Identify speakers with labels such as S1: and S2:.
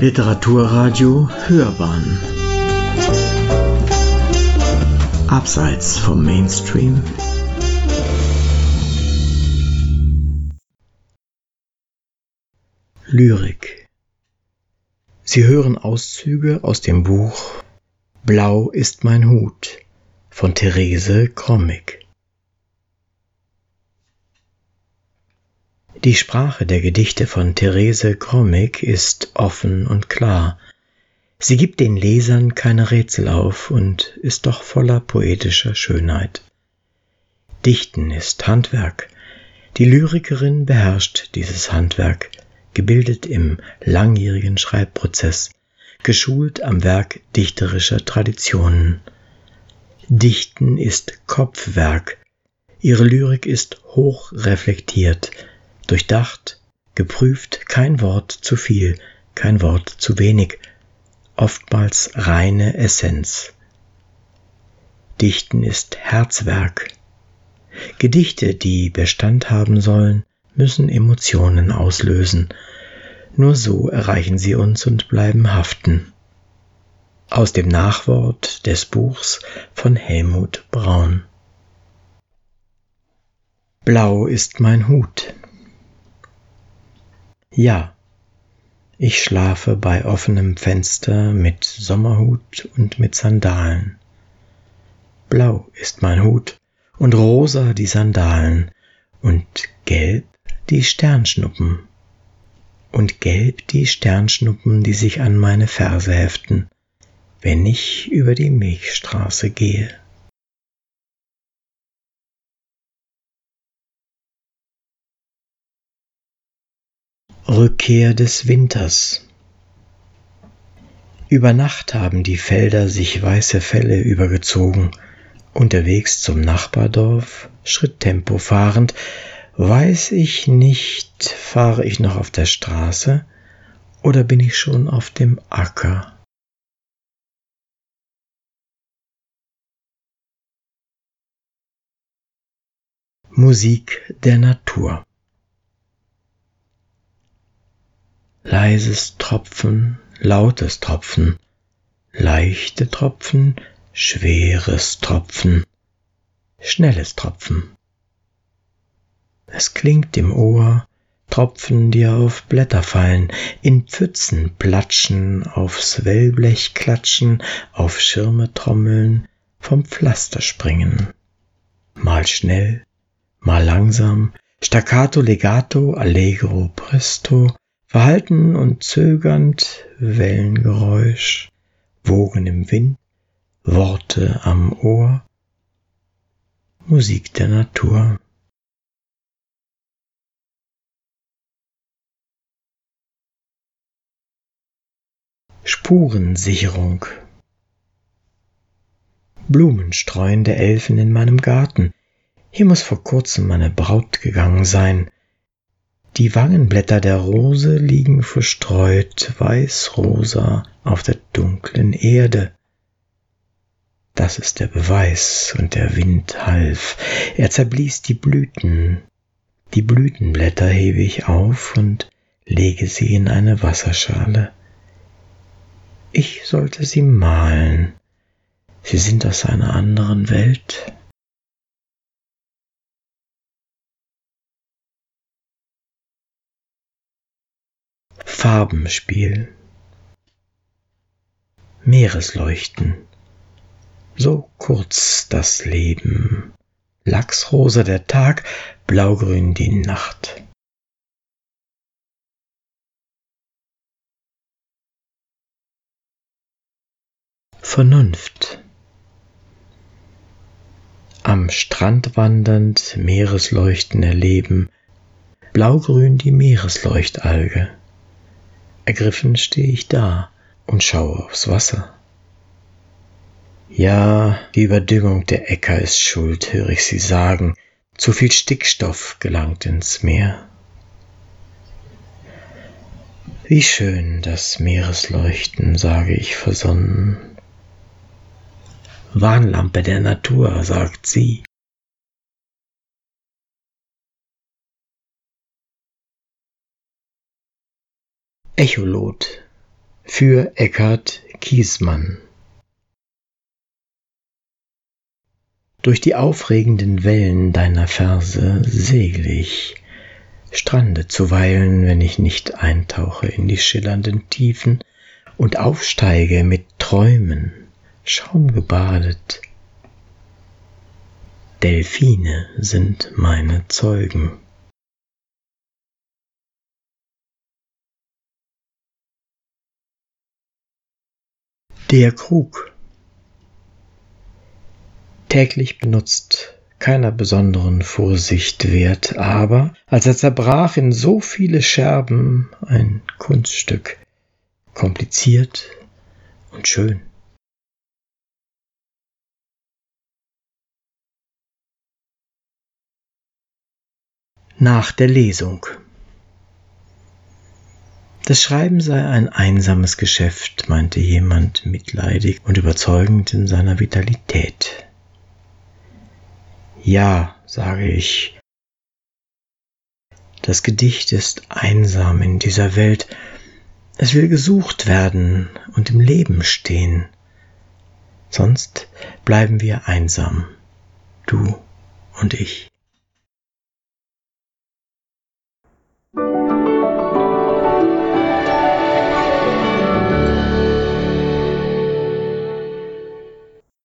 S1: Literaturradio Hörbahn. Abseits vom Mainstream. Lyrik. Sie hören Auszüge aus dem Buch Blau ist mein Hut von Therese Krommig Die Sprache der Gedichte von Therese Krommig ist offen und klar. Sie gibt den Lesern keine Rätsel auf und ist doch voller poetischer Schönheit. Dichten ist Handwerk. Die Lyrikerin beherrscht dieses Handwerk, gebildet im langjährigen Schreibprozess, geschult am Werk dichterischer Traditionen. Dichten ist Kopfwerk. Ihre Lyrik ist hoch reflektiert, durchdacht, geprüft, kein Wort zu viel, kein Wort zu wenig, oftmals reine Essenz. Dichten ist Herzwerk. Gedichte, die Bestand haben sollen, müssen Emotionen auslösen. Nur so erreichen sie uns und bleiben haften. Aus dem Nachwort des Buchs von Helmut Braun. Blau ist mein Hut. Ja, ich schlafe bei offenem Fenster mit Sommerhut und mit Sandalen. Blau ist mein Hut und rosa die Sandalen und gelb die Sternschnuppen und gelb die Sternschnuppen, die sich an meine Ferse heften, wenn ich über die Milchstraße gehe. Rückkehr des Winters. Über Nacht haben die Felder sich weiße Felle übergezogen. Unterwegs zum Nachbardorf, Schritttempo fahrend, weiß ich nicht, fahre ich noch auf der Straße oder bin ich schon auf dem Acker? Musik der Natur leises Tropfen, lautes Tropfen, leichte Tropfen, schweres Tropfen, schnelles Tropfen. Es klingt im Ohr, Tropfen, die auf Blätter fallen, in Pfützen platschen, aufs Wellblech klatschen, auf Schirme trommeln, vom Pflaster springen. Mal schnell, mal langsam, staccato, legato, allegro, presto, Verhalten und zögernd Wellengeräusch, Wogen im Wind, Worte am Ohr, Musik der Natur. Spurensicherung. Blumenstreuende Elfen in meinem Garten. Hier muss vor kurzem meine Braut gegangen sein. Die Wangenblätter der Rose liegen verstreut weißrosa auf der dunklen Erde. Das ist der Beweis, und der Wind half. Er zerblies die Blüten. Die Blütenblätter hebe ich auf und lege sie in eine Wasserschale. Ich sollte sie malen. Sie sind aus einer anderen Welt. Farbenspiel. Meeresleuchten. So kurz das Leben. Lachsrosa der Tag, blaugrün die Nacht. Vernunft. Am Strand wandernd Meeresleuchten erleben, blaugrün die Meeresleuchtalge. Ergriffen stehe ich da und schaue aufs Wasser. Ja, die Überdüngung der Äcker ist schuld, höre ich sie sagen. Zu viel Stickstoff gelangt ins Meer. Wie schön das Meeresleuchten, sage ich versonnen. Warnlampe der Natur, sagt sie. Echolot. für Eckhard Kiesmann. Durch die aufregenden Wellen deiner Verse segel ich, strande zuweilen, wenn ich nicht eintauche in die schillernden Tiefen und aufsteige mit Träumen, schaumgebadet. Delfine sind meine Zeugen. Der Krug. Täglich benutzt, keiner besonderen Vorsicht wert, aber als er zerbrach in so viele Scherben ein Kunststück, kompliziert und schön. Nach der Lesung das Schreiben sei ein einsames Geschäft, meinte jemand mitleidig und überzeugend in seiner Vitalität. Ja, sage ich, das Gedicht ist einsam in dieser Welt, es will gesucht werden und im Leben stehen, sonst bleiben wir einsam, du und ich.